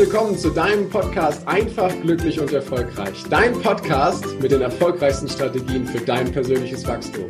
willkommen zu deinem Podcast Einfach, glücklich und erfolgreich. Dein Podcast mit den erfolgreichsten Strategien für dein persönliches Wachstum.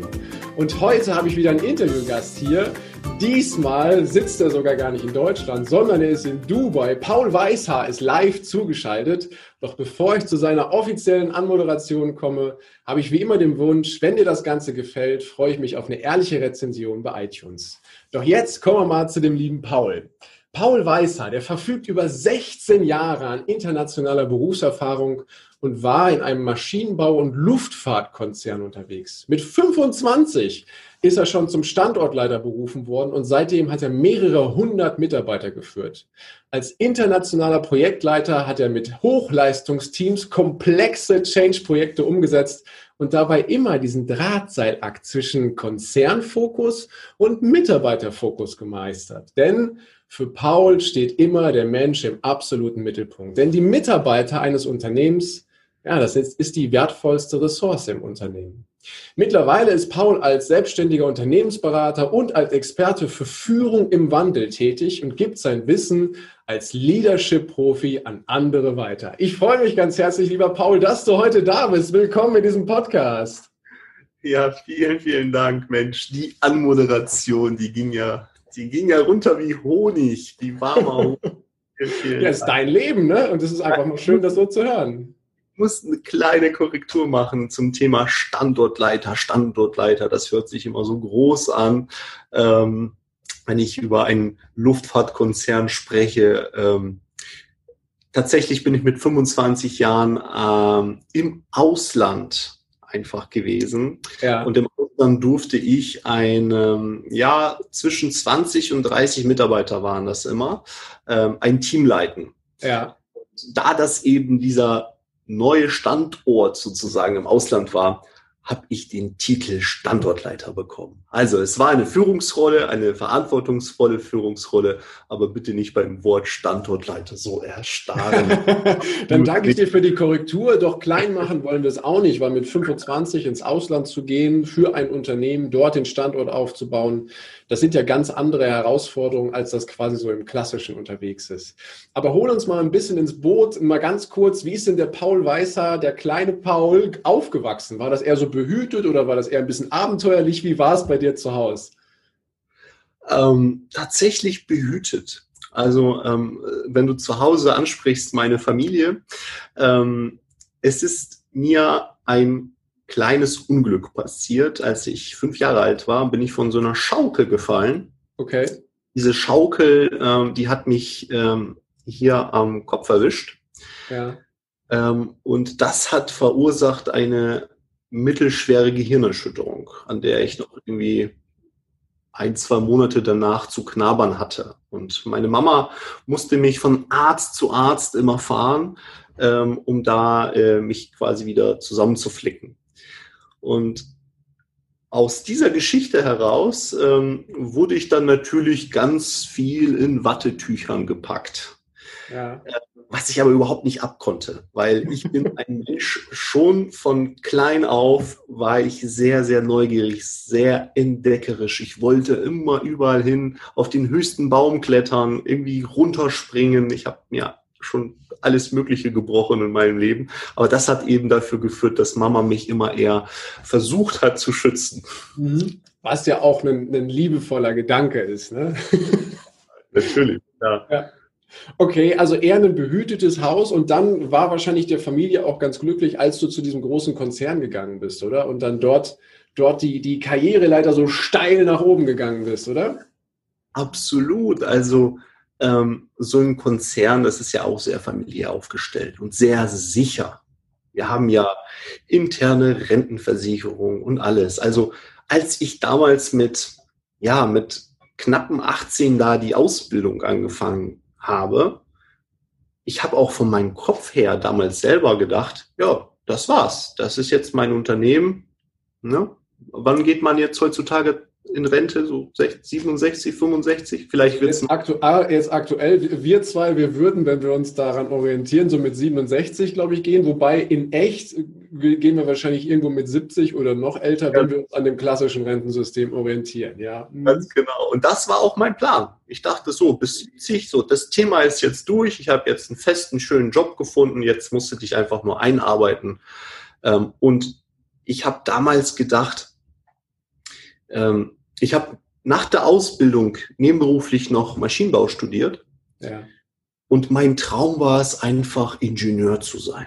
Und heute habe ich wieder einen Interviewgast hier. Diesmal sitzt er sogar gar nicht in Deutschland, sondern er ist in Dubai. Paul Weißhaar ist live zugeschaltet. Doch bevor ich zu seiner offiziellen Anmoderation komme, habe ich wie immer den Wunsch, wenn dir das Ganze gefällt, freue ich mich auf eine ehrliche Rezension bei iTunes. Doch jetzt kommen wir mal zu dem lieben Paul. Paul Weißer, der verfügt über 16 Jahre an internationaler Berufserfahrung und war in einem Maschinenbau- und Luftfahrtkonzern unterwegs. Mit 25 ist er schon zum Standortleiter berufen worden und seitdem hat er mehrere hundert Mitarbeiter geführt. Als internationaler Projektleiter hat er mit Hochleistungsteams komplexe Change-Projekte umgesetzt und dabei immer diesen Drahtseilakt zwischen Konzernfokus und Mitarbeiterfokus gemeistert. Denn für Paul steht immer der Mensch im absoluten Mittelpunkt. Denn die Mitarbeiter eines Unternehmens, ja, das ist, ist die wertvollste Ressource im Unternehmen. Mittlerweile ist Paul als selbstständiger Unternehmensberater und als Experte für Führung im Wandel tätig und gibt sein Wissen als Leadership-Profi an andere weiter. Ich freue mich ganz herzlich, lieber Paul, dass du heute da bist. Willkommen in diesem Podcast. Ja, vielen, vielen Dank, Mensch. Die Anmoderation, die ging ja die ging ja runter wie Honig, wie warmer Honig. ja, ist dein Leben, ne? Und es ist einfach mal schön, das so zu hören. Ich muss eine kleine Korrektur machen zum Thema Standortleiter. Standortleiter, das hört sich immer so groß an. Ähm, wenn ich über einen Luftfahrtkonzern spreche, ähm, tatsächlich bin ich mit 25 Jahren ähm, im Ausland einfach gewesen. Ja. Und im dann durfte ich ein, ja, zwischen 20 und 30 Mitarbeiter waren das immer, ähm, ein Team leiten. Ja. Da das eben dieser neue Standort sozusagen im Ausland war, habe ich den Titel Standortleiter bekommen. Also es war eine Führungsrolle, eine verantwortungsvolle Führungsrolle, aber bitte nicht beim Wort Standortleiter so erstarren. Dann danke ich dir für die Korrektur. Doch klein machen wollen wir es auch nicht, weil mit 25 ins Ausland zu gehen, für ein Unternehmen dort den Standort aufzubauen, das sind ja ganz andere Herausforderungen, als das quasi so im Klassischen unterwegs ist. Aber hol uns mal ein bisschen ins Boot, mal ganz kurz, wie ist denn der Paul Weißer, der kleine Paul, aufgewachsen? War das eher so behütet oder war das eher ein bisschen abenteuerlich? Wie war es bei dir zu Hause? Ähm, tatsächlich behütet. Also ähm, wenn du zu Hause ansprichst, meine Familie, ähm, es ist mir ein kleines Unglück passiert. Als ich fünf Jahre alt war, bin ich von so einer Schaukel gefallen. Okay. Diese Schaukel, ähm, die hat mich ähm, hier am Kopf erwischt. Ja. Ähm, und das hat verursacht eine mittelschwere Gehirnerschütterung, an der ich noch irgendwie ein, zwei Monate danach zu knabbern hatte. Und meine Mama musste mich von Arzt zu Arzt immer fahren, ähm, um da äh, mich quasi wieder zusammenzuflicken. Und aus dieser Geschichte heraus ähm, wurde ich dann natürlich ganz viel in Wattetüchern gepackt. Ja. Was ich aber überhaupt nicht abkonnte, weil ich bin ein Mensch, schon von klein auf war ich sehr, sehr neugierig, sehr entdeckerisch. Ich wollte immer überall hin, auf den höchsten Baum klettern, irgendwie runterspringen. Ich habe mir schon alles Mögliche gebrochen in meinem Leben. Aber das hat eben dafür geführt, dass Mama mich immer eher versucht hat zu schützen. Mhm. Was ja auch ein, ein liebevoller Gedanke ist. Ne? Natürlich, ja. ja. Okay, also eher ein behütetes Haus und dann war wahrscheinlich der Familie auch ganz glücklich, als du zu diesem großen Konzern gegangen bist, oder? Und dann dort, dort die, die Karriereleiter so steil nach oben gegangen bist, oder? Absolut. Also ähm, so ein Konzern, das ist ja auch sehr familiär aufgestellt und sehr sicher. Wir haben ja interne Rentenversicherung und alles. Also als ich damals mit, ja, mit knappen 18 da die Ausbildung angefangen habe, ich habe auch von meinem Kopf her damals selber gedacht, ja, das war's. Das ist jetzt mein Unternehmen. Ne? Wann geht man jetzt heutzutage in Rente, so 67, 65, vielleicht wird es. Aktu ah, aktuell, wir zwei, wir würden, wenn wir uns daran orientieren, so mit 67, glaube ich, gehen, wobei in echt gehen wir wahrscheinlich irgendwo mit 70 oder noch älter, wenn wir uns an dem klassischen Rentensystem orientieren. Ja. Mhm. Ganz genau. Und das war auch mein Plan. Ich dachte so, bis 70, so, das Thema ist jetzt durch. Ich habe jetzt einen festen, schönen Job gefunden. Jetzt musst du dich einfach nur einarbeiten. Ähm, und ich habe damals gedacht, ähm, ich habe nach der Ausbildung nebenberuflich noch Maschinenbau studiert. Ja. Und mein Traum war es einfach, Ingenieur zu sein.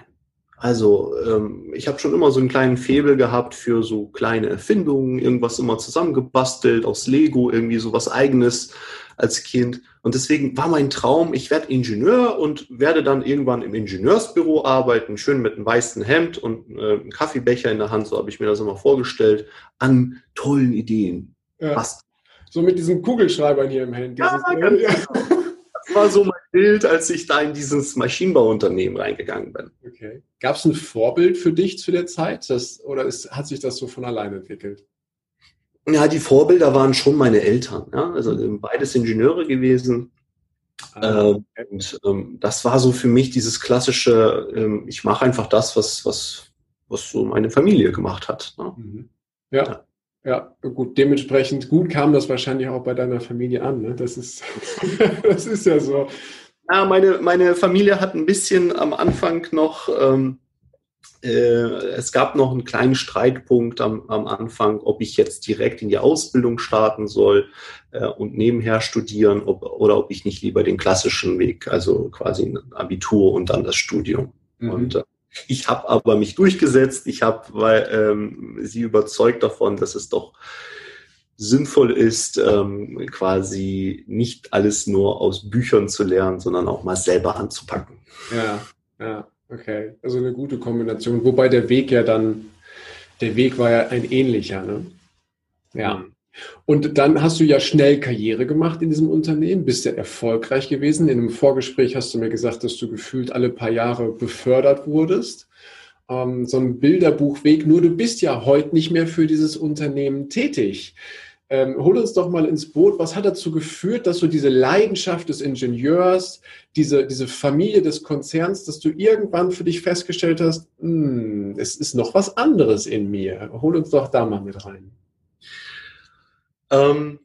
Also ähm, ich habe schon immer so einen kleinen Febel gehabt für so kleine Erfindungen, irgendwas immer zusammengebastelt aus Lego, irgendwie so was eigenes als Kind. Und deswegen war mein Traum, ich werde Ingenieur und werde dann irgendwann im Ingenieursbüro arbeiten, schön mit einem weißen Hemd und äh, einem Kaffeebecher in der Hand, so habe ich mir das immer vorgestellt, an tollen Ideen. Ja. So mit diesen Kugelschreibern hier im Handy. Ja, ganz ja. Das war so mein Bild, als ich da in dieses Maschinenbauunternehmen reingegangen bin. Okay. Gab es ein Vorbild für dich zu der Zeit? Das, oder ist, hat sich das so von alleine entwickelt? Ja, die Vorbilder waren schon meine Eltern. Ja? Also beides Ingenieure gewesen. Ah, okay. äh, und ähm, das war so für mich dieses klassische, ähm, ich mache einfach das, was, was, was so meine Familie gemacht hat. Ne? Mhm. Ja. ja. Ja, gut, dementsprechend gut kam das wahrscheinlich auch bei deiner Familie an. Ne? Das, ist, das ist ja so. Ja, meine, meine Familie hat ein bisschen am Anfang noch, ähm, äh, es gab noch einen kleinen Streitpunkt am, am Anfang, ob ich jetzt direkt in die Ausbildung starten soll äh, und nebenher studieren ob, oder ob ich nicht lieber den klassischen Weg, also quasi ein Abitur und dann das Studium. Mhm. Und äh, ich habe aber mich durchgesetzt. Ich habe ähm, sie überzeugt davon, dass es doch sinnvoll ist, ähm, quasi nicht alles nur aus Büchern zu lernen, sondern auch mal selber anzupacken. Ja, ja, okay. Also eine gute Kombination. Wobei der Weg ja dann, der Weg war ja ein ähnlicher, ne? Ja. Mhm. Und dann hast du ja schnell Karriere gemacht in diesem Unternehmen, bist ja erfolgreich gewesen. In einem Vorgespräch hast du mir gesagt, dass du gefühlt alle paar Jahre befördert wurdest. Ähm, so ein Bilderbuchweg, nur du bist ja heute nicht mehr für dieses Unternehmen tätig. Ähm, hol uns doch mal ins Boot. Was hat dazu geführt, dass du diese Leidenschaft des Ingenieurs, diese, diese Familie des Konzerns, dass du irgendwann für dich festgestellt hast, hm, es ist noch was anderes in mir. Hol uns doch da mal mit rein. Ähm,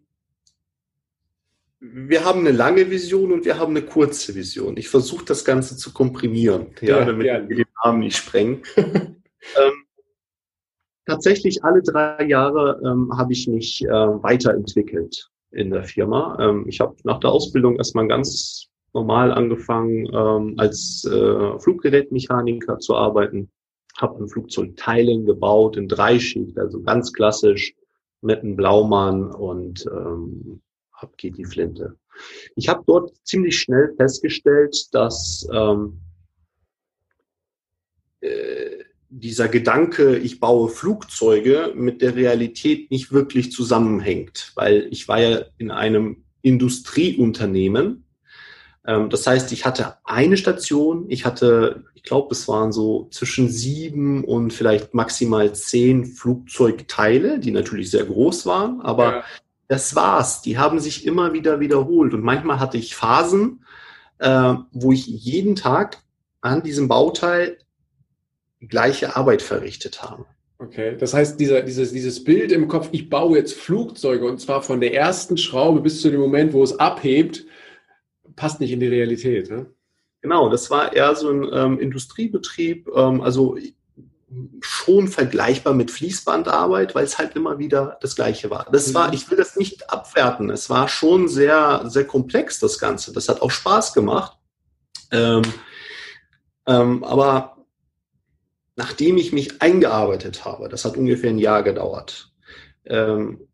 wir haben eine lange Vision und wir haben eine kurze Vision. Ich versuche das Ganze zu komprimieren, ja, ja damit ja. wir den Namen nicht sprengen. ähm, tatsächlich alle drei Jahre ähm, habe ich mich äh, weiterentwickelt in der Firma. Ähm, ich habe nach der Ausbildung erstmal ganz normal angefangen, ähm, als äh, Fluggerätmechaniker zu arbeiten. Habe ein Flugzeug Teilen gebaut in Dreischicht, also ganz klassisch mit einem Blaumann und ähm, ab geht die Flinte. Ich habe dort ziemlich schnell festgestellt, dass ähm, äh, dieser Gedanke, ich baue Flugzeuge, mit der Realität nicht wirklich zusammenhängt, weil ich war ja in einem Industrieunternehmen. Ähm, das heißt, ich hatte eine Station, ich hatte ich glaube, es waren so zwischen sieben und vielleicht maximal zehn Flugzeugteile, die natürlich sehr groß waren, aber ja. das war's. Die haben sich immer wieder wiederholt und manchmal hatte ich Phasen, äh, wo ich jeden Tag an diesem Bauteil gleiche Arbeit verrichtet habe. Okay, das heißt, dieser, dieses, dieses Bild im Kopf, ich baue jetzt Flugzeuge und zwar von der ersten Schraube bis zu dem Moment, wo es abhebt, passt nicht in die Realität. Ne? Genau, das war eher so ein ähm, Industriebetrieb, ähm, also schon vergleichbar mit Fließbandarbeit, weil es halt immer wieder das Gleiche war. Das war, mhm. ich will das nicht abwerten. Es war schon sehr, sehr komplex, das Ganze. Das hat auch Spaß gemacht. Ähm, ähm, aber nachdem ich mich eingearbeitet habe, das hat ungefähr ein Jahr gedauert, ähm,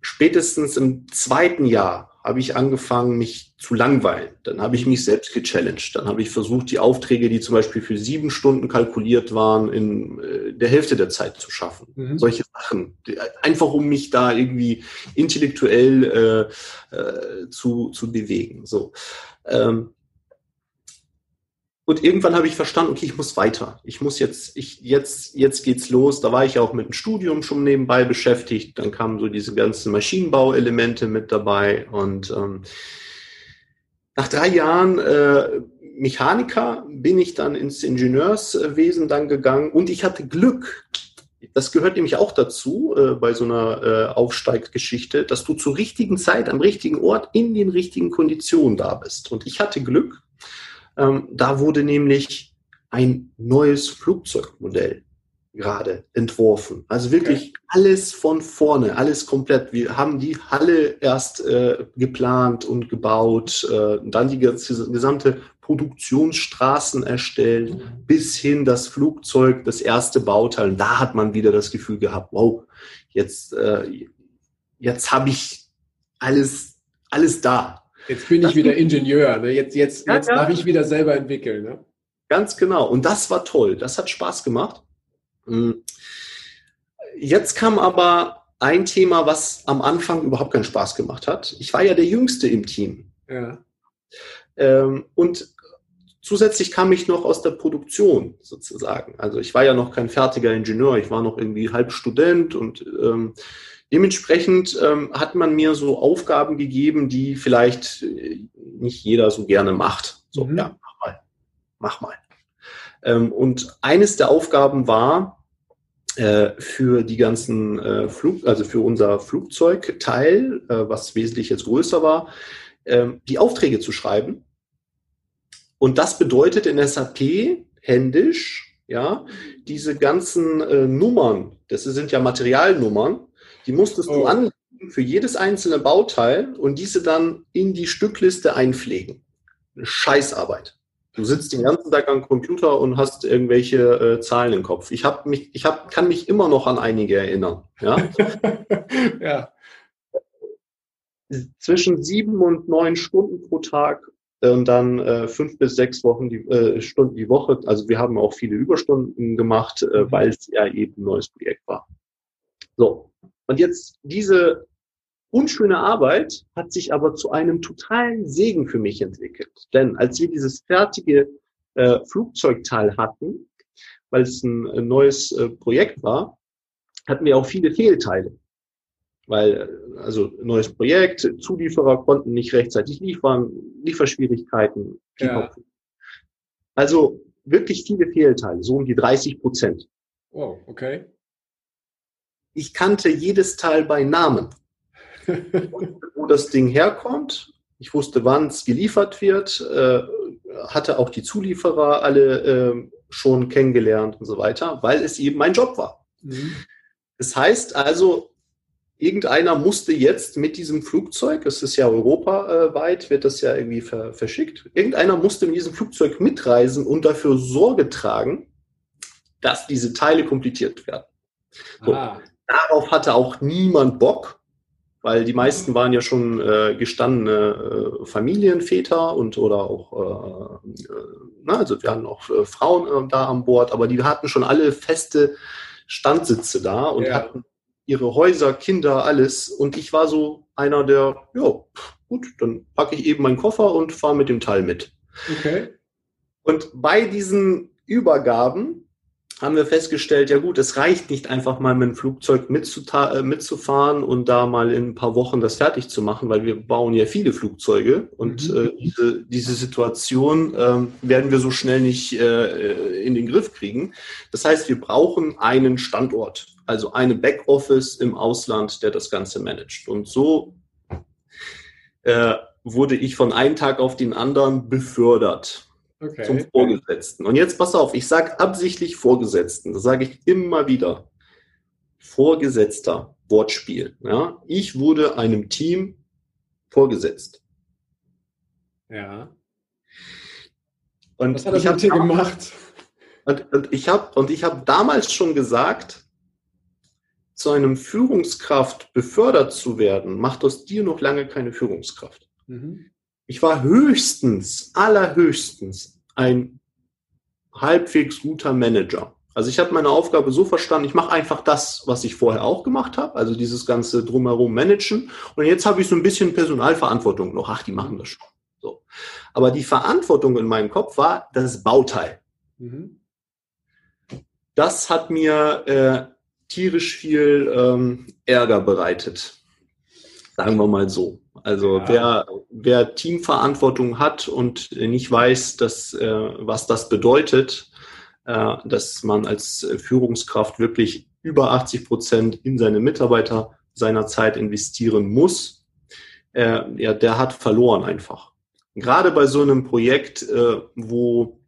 spätestens im zweiten Jahr habe ich angefangen, mich zu langweilen. Dann habe ich mich selbst gechallenged. Dann habe ich versucht, die Aufträge, die zum Beispiel für sieben Stunden kalkuliert waren, in äh, der Hälfte der Zeit zu schaffen. Mhm. Solche Sachen. Einfach um mich da irgendwie intellektuell äh, äh, zu, zu bewegen. So. Ähm, und irgendwann habe ich verstanden, okay, ich muss weiter. Ich muss jetzt, ich, jetzt, jetzt geht's los. Da war ich auch mit dem Studium schon nebenbei beschäftigt. Dann kamen so diese ganzen Maschinenbauelemente mit dabei. Und ähm, nach drei Jahren äh, Mechaniker bin ich dann ins Ingenieurswesen dann gegangen und ich hatte Glück. Das gehört nämlich auch dazu äh, bei so einer äh, Aufsteiggeschichte, dass du zur richtigen Zeit am richtigen Ort in den richtigen Konditionen da bist. Und ich hatte Glück. Ähm, da wurde nämlich ein neues Flugzeugmodell gerade entworfen. Also wirklich okay. alles von vorne, alles komplett. Wir haben die Halle erst äh, geplant und gebaut, äh, dann die gesamte Produktionsstraßen erstellt, mhm. bis hin das Flugzeug, das erste Bauteil. Und da hat man wieder das Gefühl gehabt, wow, jetzt, äh, jetzt habe ich alles, alles da. Jetzt bin ich wieder Ingenieur. Ne? Jetzt, jetzt, ja, jetzt ja. darf ich wieder selber entwickeln. Ne? Ganz genau. Und das war toll. Das hat Spaß gemacht. Hm. Jetzt kam aber ein Thema, was am Anfang überhaupt keinen Spaß gemacht hat. Ich war ja der Jüngste im Team. Ja. Ähm, und zusätzlich kam ich noch aus der Produktion sozusagen. Also ich war ja noch kein fertiger Ingenieur, ich war noch irgendwie halb Student und ähm, dementsprechend ähm, hat man mir so Aufgaben gegeben, die vielleicht äh, nicht jeder so gerne macht. So, mhm. ja, mach mal, mach mal. Ähm, und eines der Aufgaben war, äh, für die ganzen äh, Flug, also für unser Flugzeugteil, äh, was wesentlich jetzt größer war, ähm, die Aufträge zu schreiben. Und das bedeutet in SAP händisch, ja, diese ganzen Nummern, das sind ja Materialnummern, die musstest oh. du anlegen für jedes einzelne Bauteil und diese dann in die Stückliste einpflegen. Eine Scheißarbeit. Du sitzt den ganzen Tag am Computer und hast irgendwelche äh, Zahlen im Kopf. Ich habe mich, ich hab, kann mich immer noch an einige erinnern. Ja. ja. Zwischen sieben und neun Stunden pro Tag und dann äh, fünf bis sechs Wochen die, äh, Stunden die Woche. Also wir haben auch viele Überstunden gemacht, äh, mhm. weil es ja eben ein neues Projekt war. So. Und jetzt diese unschöne Arbeit hat sich aber zu einem totalen Segen für mich entwickelt. Denn als wir dieses fertige äh, Flugzeugteil hatten, weil es ein, ein neues äh, Projekt war, hatten wir auch viele Fehlteile. Weil, äh, also neues Projekt, Zulieferer konnten nicht rechtzeitig liefern, Lieferschwierigkeiten. Ja. Also wirklich viele Fehlteile, so um die 30 Prozent. Oh, okay. Ich kannte jedes Teil bei Namen wo das Ding herkommt. Ich wusste, wann es geliefert wird, äh, hatte auch die Zulieferer alle äh, schon kennengelernt und so weiter, weil es eben mein Job war. Mhm. Das heißt also, irgendeiner musste jetzt mit diesem Flugzeug, es ist ja europaweit, wird das ja irgendwie ver verschickt, irgendeiner musste mit diesem Flugzeug mitreisen und dafür Sorge tragen, dass diese Teile komplettiert werden. So. Ah. Darauf hatte auch niemand Bock weil die meisten waren ja schon äh, gestandene äh, Familienväter und oder auch, äh, äh, na, also wir hatten auch äh, Frauen äh, da an Bord, aber die hatten schon alle feste Standsitze da und ja. hatten ihre Häuser, Kinder, alles. Und ich war so einer der, ja, gut, dann packe ich eben meinen Koffer und fahre mit dem Teil mit. Okay. Und bei diesen Übergaben haben wir festgestellt, ja gut, es reicht nicht einfach mal mit dem Flugzeug äh, mitzufahren und da mal in ein paar Wochen das fertig zu machen, weil wir bauen ja viele Flugzeuge und mhm. äh, diese, diese Situation äh, werden wir so schnell nicht äh, in den Griff kriegen. Das heißt, wir brauchen einen Standort, also eine Backoffice im Ausland, der das Ganze managt. Und so äh, wurde ich von einem Tag auf den anderen befördert okay. zum Vorgesetzten. Und jetzt pass auf, ich sage absichtlich Vorgesetzten, das sage ich immer wieder. Vorgesetzter, Wortspiel. Ja? Ich wurde einem Team vorgesetzt. Ja. Und Was hat das mit dir gemacht? Und, und ich habe und ich habe damals schon gesagt, zu einem Führungskraft befördert zu werden, macht aus dir noch lange keine Führungskraft. Mhm. Ich war höchstens, allerhöchstens ein halbwegs guter Manager. Also ich habe meine Aufgabe so verstanden, ich mache einfach das, was ich vorher auch gemacht habe, also dieses ganze drumherum managen. Und jetzt habe ich so ein bisschen Personalverantwortung noch. Ach, die machen das schon. So. Aber die Verantwortung in meinem Kopf war das Bauteil. Mhm. Das hat mir äh, tierisch viel ähm, Ärger bereitet. Sagen wir mal so. Also ja. wer, wer Teamverantwortung hat und nicht weiß, dass, äh, was das bedeutet, äh, dass man als Führungskraft wirklich über 80 Prozent in seine Mitarbeiter seiner Zeit investieren muss, äh, ja, der hat verloren einfach. Gerade bei so einem Projekt, wo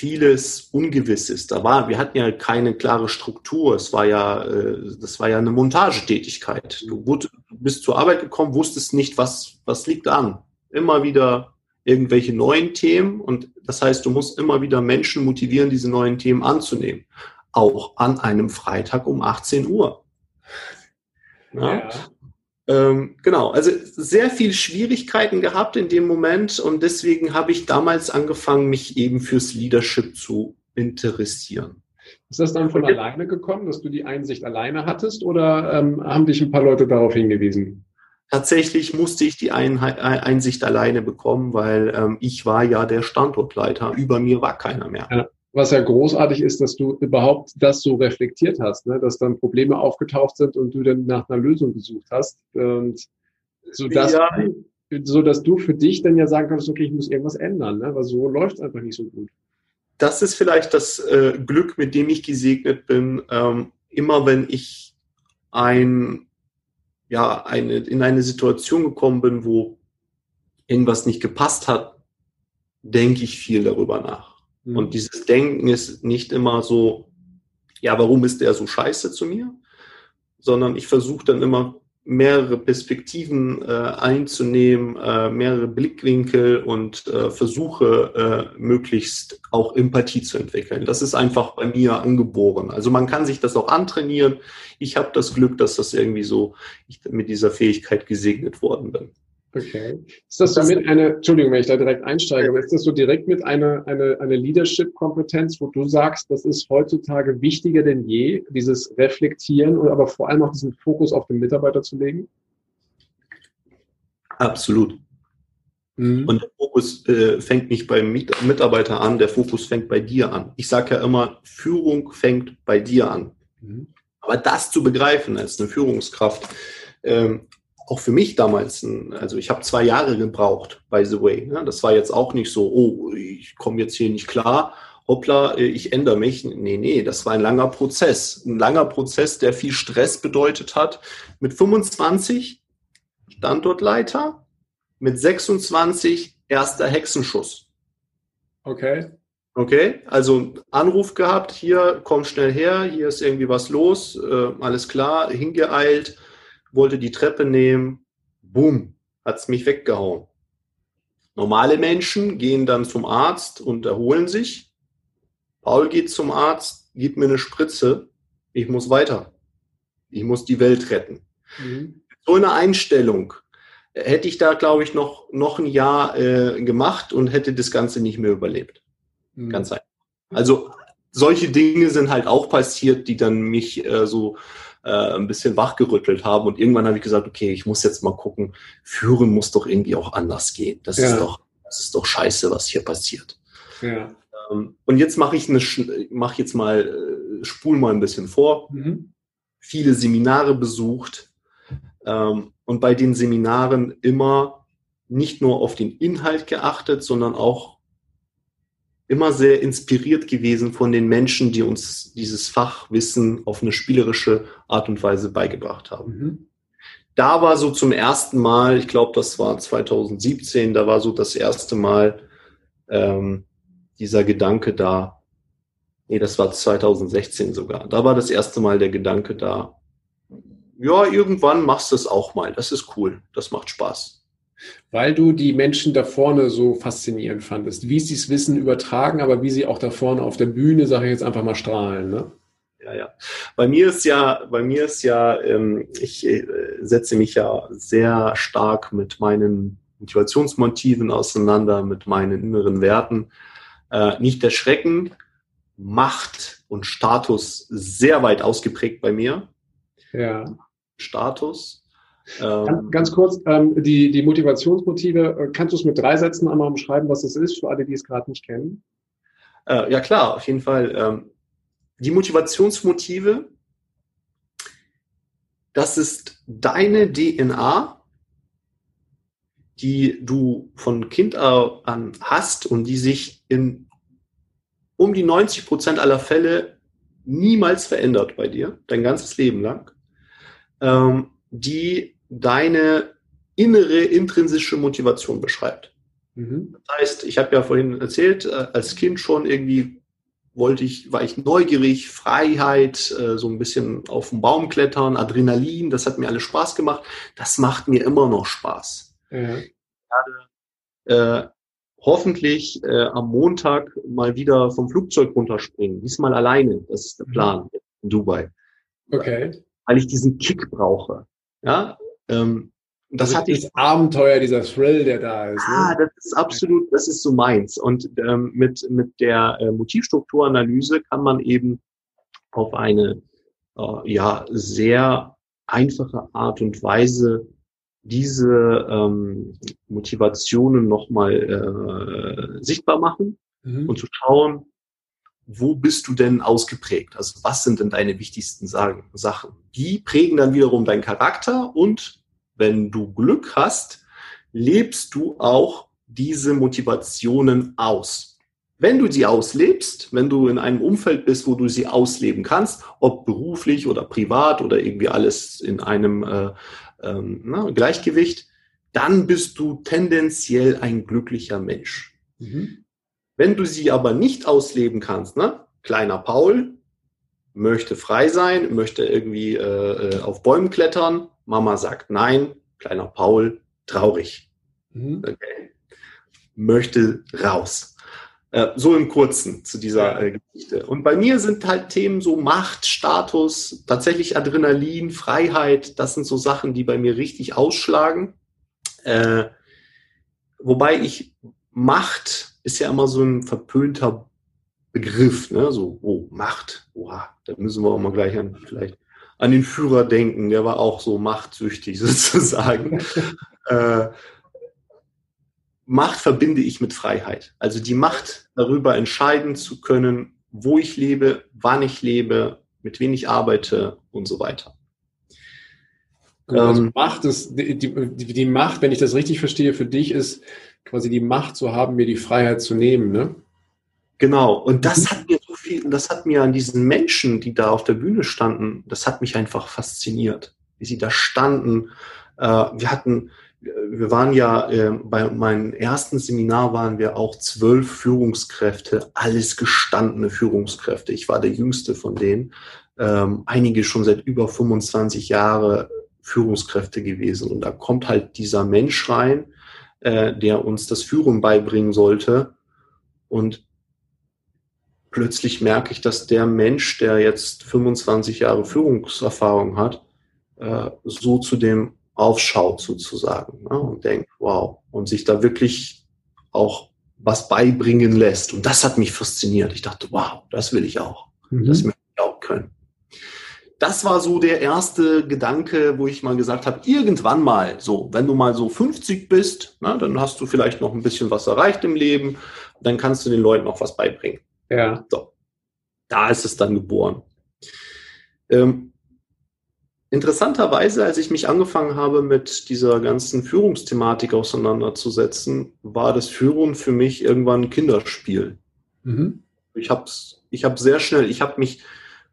vieles ungewiss ist. Da war, wir hatten ja keine klare Struktur. Es war ja, äh, das war ja eine Montagetätigkeit. Du, du bist zur Arbeit gekommen, wusstest nicht, was, was liegt an. Immer wieder irgendwelche neuen Themen und das heißt, du musst immer wieder Menschen motivieren, diese neuen Themen anzunehmen. Auch an einem Freitag um 18 Uhr. Ja. ja. Ähm, genau, also sehr viel Schwierigkeiten gehabt in dem Moment und deswegen habe ich damals angefangen, mich eben fürs Leadership zu interessieren. Ist das dann von alleine gekommen, dass du die Einsicht alleine hattest oder ähm, haben dich ein paar Leute darauf hingewiesen? Tatsächlich musste ich die Einsicht alleine bekommen, weil ähm, ich war ja der Standortleiter. Über mir war keiner mehr. Ja was ja großartig ist, dass du überhaupt das so reflektiert hast, ne? dass dann Probleme aufgetaucht sind und du dann nach einer Lösung gesucht hast. Und so dass, ja. so dass du für dich dann ja sagen kannst, okay, ich muss irgendwas ändern, ne? weil so läuft es einfach nicht so gut. Das ist vielleicht das äh, Glück, mit dem ich gesegnet bin. Ähm, immer wenn ich ein, ja, eine, in eine Situation gekommen bin, wo irgendwas nicht gepasst hat, denke ich viel darüber nach Mhm. Und dieses Denken ist nicht immer so, ja, warum ist der so scheiße zu mir? Sondern ich versuche dann immer mehrere Perspektiven äh, einzunehmen, äh, mehrere Blickwinkel und äh, versuche äh, möglichst auch Empathie zu entwickeln. Das ist einfach bei mir angeboren. Also man kann sich das auch antrainieren. Ich habe das Glück, dass das irgendwie so ich mit dieser Fähigkeit gesegnet worden bin. Okay. Ist das damit eine, Entschuldigung, wenn ich da direkt einsteige, aber ist das so direkt mit einer eine, eine Leadership-Kompetenz, wo du sagst, das ist heutzutage wichtiger denn je, dieses Reflektieren und aber vor allem auch diesen Fokus auf den Mitarbeiter zu legen? Absolut. Mhm. Und der Fokus äh, fängt nicht beim Mitarbeiter an, der Fokus fängt bei dir an. Ich sage ja immer, Führung fängt bei dir an. Mhm. Aber das zu begreifen als eine Führungskraft, ähm, auch für mich damals, ein, also ich habe zwei Jahre gebraucht, by the way. Ne? Das war jetzt auch nicht so, oh, ich komme jetzt hier nicht klar, hoppla, äh, ich ändere mich. Nee, nee, das war ein langer Prozess. Ein langer Prozess, der viel Stress bedeutet hat. Mit 25 Standortleiter, mit 26 erster Hexenschuss. Okay. Okay, also Anruf gehabt, hier, komm schnell her, hier ist irgendwie was los, äh, alles klar, hingeeilt, wollte die Treppe nehmen, boom, hat's mich weggehauen. Normale Menschen gehen dann zum Arzt und erholen sich. Paul geht zum Arzt, gibt mir eine Spritze, ich muss weiter. Ich muss die Welt retten. Mhm. So eine Einstellung hätte ich da, glaube ich, noch, noch ein Jahr äh, gemacht und hätte das Ganze nicht mehr überlebt. Mhm. Ganz einfach. Also solche Dinge sind halt auch passiert, die dann mich äh, so äh, ein bisschen wachgerüttelt haben. Und irgendwann habe ich gesagt, okay, ich muss jetzt mal gucken, führen muss doch irgendwie auch anders gehen. Das ja. ist doch, das ist doch scheiße, was hier passiert. Ja. Ähm, und jetzt mache ich eine, mache jetzt mal, äh, spul mal ein bisschen vor. Mhm. Viele Seminare besucht ähm, und bei den Seminaren immer nicht nur auf den Inhalt geachtet, sondern auch immer sehr inspiriert gewesen von den Menschen, die uns dieses Fachwissen auf eine spielerische Art und Weise beigebracht haben. Mhm. Da war so zum ersten Mal, ich glaube, das war 2017, da war so das erste Mal ähm, dieser Gedanke da. Nee, das war 2016 sogar. Da war das erste Mal der Gedanke da. Ja, irgendwann machst du es auch mal. Das ist cool. Das macht Spaß weil du die Menschen da vorne so faszinierend fandest, wie sie das Wissen übertragen, aber wie sie auch da vorne auf der Bühne, sage ich jetzt einfach mal, strahlen. Ne? Ja, ja. Bei mir ist ja, bei mir ist ja, ähm, ich äh, setze mich ja sehr stark mit meinen Motivationsmotiven auseinander, mit meinen inneren Werten. Äh, nicht der Schrecken, Macht und Status sehr weit ausgeprägt bei mir. Ja. Status ähm, Ganz kurz, ähm, die, die Motivationsmotive, äh, kannst du es mit drei Sätzen einmal umschreiben, was es ist, für alle, die es gerade nicht kennen? Äh, ja, klar, auf jeden Fall. Ähm, die Motivationsmotive das ist deine DNA, die du von Kind an hast und die sich in um die 90 Prozent aller Fälle niemals verändert bei dir, dein ganzes Leben lang, ähm, die deine innere intrinsische Motivation beschreibt. Mhm. Das heißt, ich habe ja vorhin erzählt, äh, als Kind schon irgendwie wollte ich, war ich neugierig, Freiheit, äh, so ein bisschen auf den Baum klettern, Adrenalin, das hat mir alles Spaß gemacht. Das macht mir immer noch Spaß. Ja. Ich werde äh, hoffentlich äh, am Montag mal wieder vom Flugzeug runterspringen. Diesmal alleine, das ist der mhm. Plan in Dubai. Okay. Weil ich diesen Kick brauche. Ja, ähm, das hat das Abenteuer, dieser Thrill, der da ist. Ne? Ah, das ist absolut, das ist so meins. Und ähm, mit, mit der äh, Motivstrukturanalyse kann man eben auf eine äh, ja sehr einfache Art und Weise diese ähm, Motivationen nochmal äh, sichtbar machen mhm. und zu schauen, wo bist du denn ausgeprägt? Also was sind denn deine wichtigsten Sachen? Die prägen dann wiederum deinen Charakter und wenn du Glück hast, lebst du auch diese Motivationen aus. Wenn du sie auslebst, wenn du in einem Umfeld bist, wo du sie ausleben kannst, ob beruflich oder privat oder irgendwie alles in einem äh, ähm, na, Gleichgewicht, dann bist du tendenziell ein glücklicher Mensch. Mhm. Wenn du sie aber nicht ausleben kannst, ne? kleiner Paul möchte frei sein, möchte irgendwie äh, äh auf Bäumen klettern, Mama sagt nein, kleiner Paul, traurig. Mhm. Okay. Möchte raus. Äh, so im Kurzen zu dieser äh, Geschichte. Und bei mir sind halt Themen so Macht, Status, tatsächlich Adrenalin, Freiheit. Das sind so Sachen, die bei mir richtig ausschlagen. Äh, wobei ich Macht ist ja immer so ein verpönter Begriff, ne? So, oh, Macht, oha, da müssen wir auch mal gleich an vielleicht an den Führer denken, der war auch so machtsüchtig sozusagen. äh, Macht verbinde ich mit Freiheit. Also die Macht darüber entscheiden zu können, wo ich lebe, wann ich lebe, mit wem ich arbeite und so weiter. Also ähm, Macht ist, die, die, die Macht, wenn ich das richtig verstehe, für dich ist quasi die Macht zu haben, mir die Freiheit zu nehmen, ne? Genau. Und das hat mir viel, das hat mir an diesen Menschen, die da auf der Bühne standen, das hat mich einfach fasziniert, wie sie da standen. Äh, wir hatten, wir waren ja äh, bei meinem ersten Seminar waren wir auch zwölf Führungskräfte, alles gestandene Führungskräfte. Ich war der jüngste von denen. Ähm, einige schon seit über 25 Jahre Führungskräfte gewesen. Und da kommt halt dieser Mensch rein, äh, der uns das Führen beibringen sollte. Und plötzlich merke ich, dass der Mensch, der jetzt 25 Jahre Führungserfahrung hat, äh, so zu dem aufschaut sozusagen ne, und denkt, wow, und sich da wirklich auch was beibringen lässt. Und das hat mich fasziniert. Ich dachte, wow, das will ich auch. Mhm. Das möchte ich auch können. Das war so der erste Gedanke, wo ich mal gesagt habe, irgendwann mal so, wenn du mal so 50 bist, na, ne, dann hast du vielleicht noch ein bisschen was erreicht im Leben, dann kannst du den Leuten noch was beibringen. Ja. So. Da ist es dann geboren. Ähm, interessanterweise, als ich mich angefangen habe, mit dieser ganzen Führungsthematik auseinanderzusetzen, war das Führen für mich irgendwann ein Kinderspiel. Mhm. Ich habe ich hab sehr schnell, ich habe mich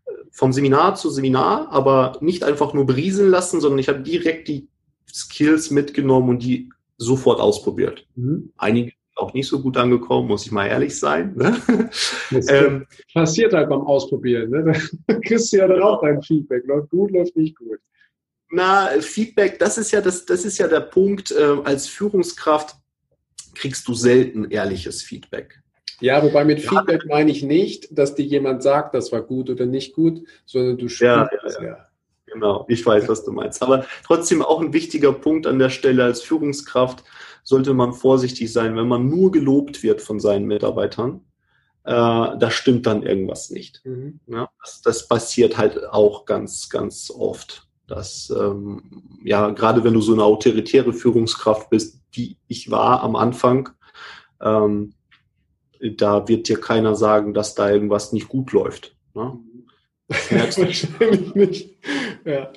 äh, vom Seminar zu Seminar, aber nicht einfach nur berieseln lassen, sondern ich habe direkt die Skills mitgenommen und die sofort ausprobiert. Mhm. Einige auch nicht so gut angekommen, muss ich mal ehrlich sein. Ne? Ähm, passiert halt beim Ausprobieren. Ne? Da kriegst du ja dann auch dein Feedback. Läuft gut, läuft nicht gut. Na, Feedback, das ist ja das, das ist ja der Punkt. Äh, als Führungskraft kriegst du selten ehrliches Feedback. Ja, wobei mit ja. Feedback meine ich nicht, dass dir jemand sagt, das war gut oder nicht gut, sondern du spürst ja, ja, ja. Genau, ich weiß, was du meinst. Aber trotzdem auch ein wichtiger Punkt an der Stelle als Führungskraft sollte man vorsichtig sein, wenn man nur gelobt wird von seinen Mitarbeitern. Äh, da stimmt dann irgendwas nicht. Mhm. Ja, das, das, passiert halt auch ganz, ganz oft. Dass, ähm, ja, gerade wenn du so eine autoritäre Führungskraft bist, die ich war am Anfang, ähm, da wird dir keiner sagen, dass da irgendwas nicht gut läuft. Ne? Das merkst du. Wahrscheinlich nicht. Ja.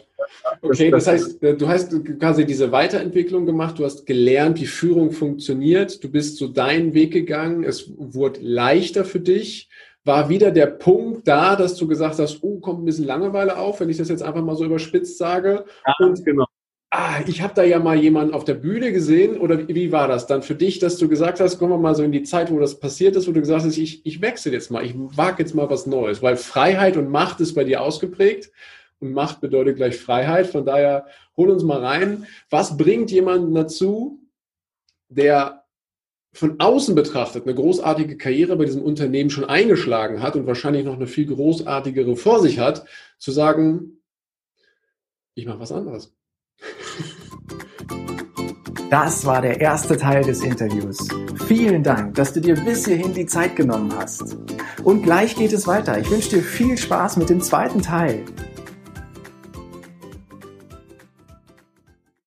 Okay, das heißt, äh, du hast quasi diese Weiterentwicklung gemacht, du hast gelernt, wie Führung funktioniert, du bist so deinen Weg gegangen, es wurde leichter für dich. War wieder der Punkt da, dass du gesagt hast, oh, kommt ein bisschen Langeweile auf, wenn ich das jetzt einfach mal so überspitzt sage. Ja, und genau. Ah, ich habe da ja mal jemanden auf der Bühne gesehen oder wie war das dann für dich, dass du gesagt hast, kommen wir mal so in die Zeit, wo das passiert ist, wo du gesagt hast, ich, ich wechsle jetzt mal, ich wage jetzt mal was Neues, weil Freiheit und Macht ist bei dir ausgeprägt und Macht bedeutet gleich Freiheit. Von daher hol uns mal rein. Was bringt jemanden dazu, der von außen betrachtet eine großartige Karriere bei diesem Unternehmen schon eingeschlagen hat und wahrscheinlich noch eine viel großartigere vor sich hat, zu sagen, ich mache was anderes. Das war der erste Teil des Interviews. Vielen Dank, dass du dir bis hierhin die Zeit genommen hast. Und gleich geht es weiter. Ich wünsche dir viel Spaß mit dem zweiten Teil.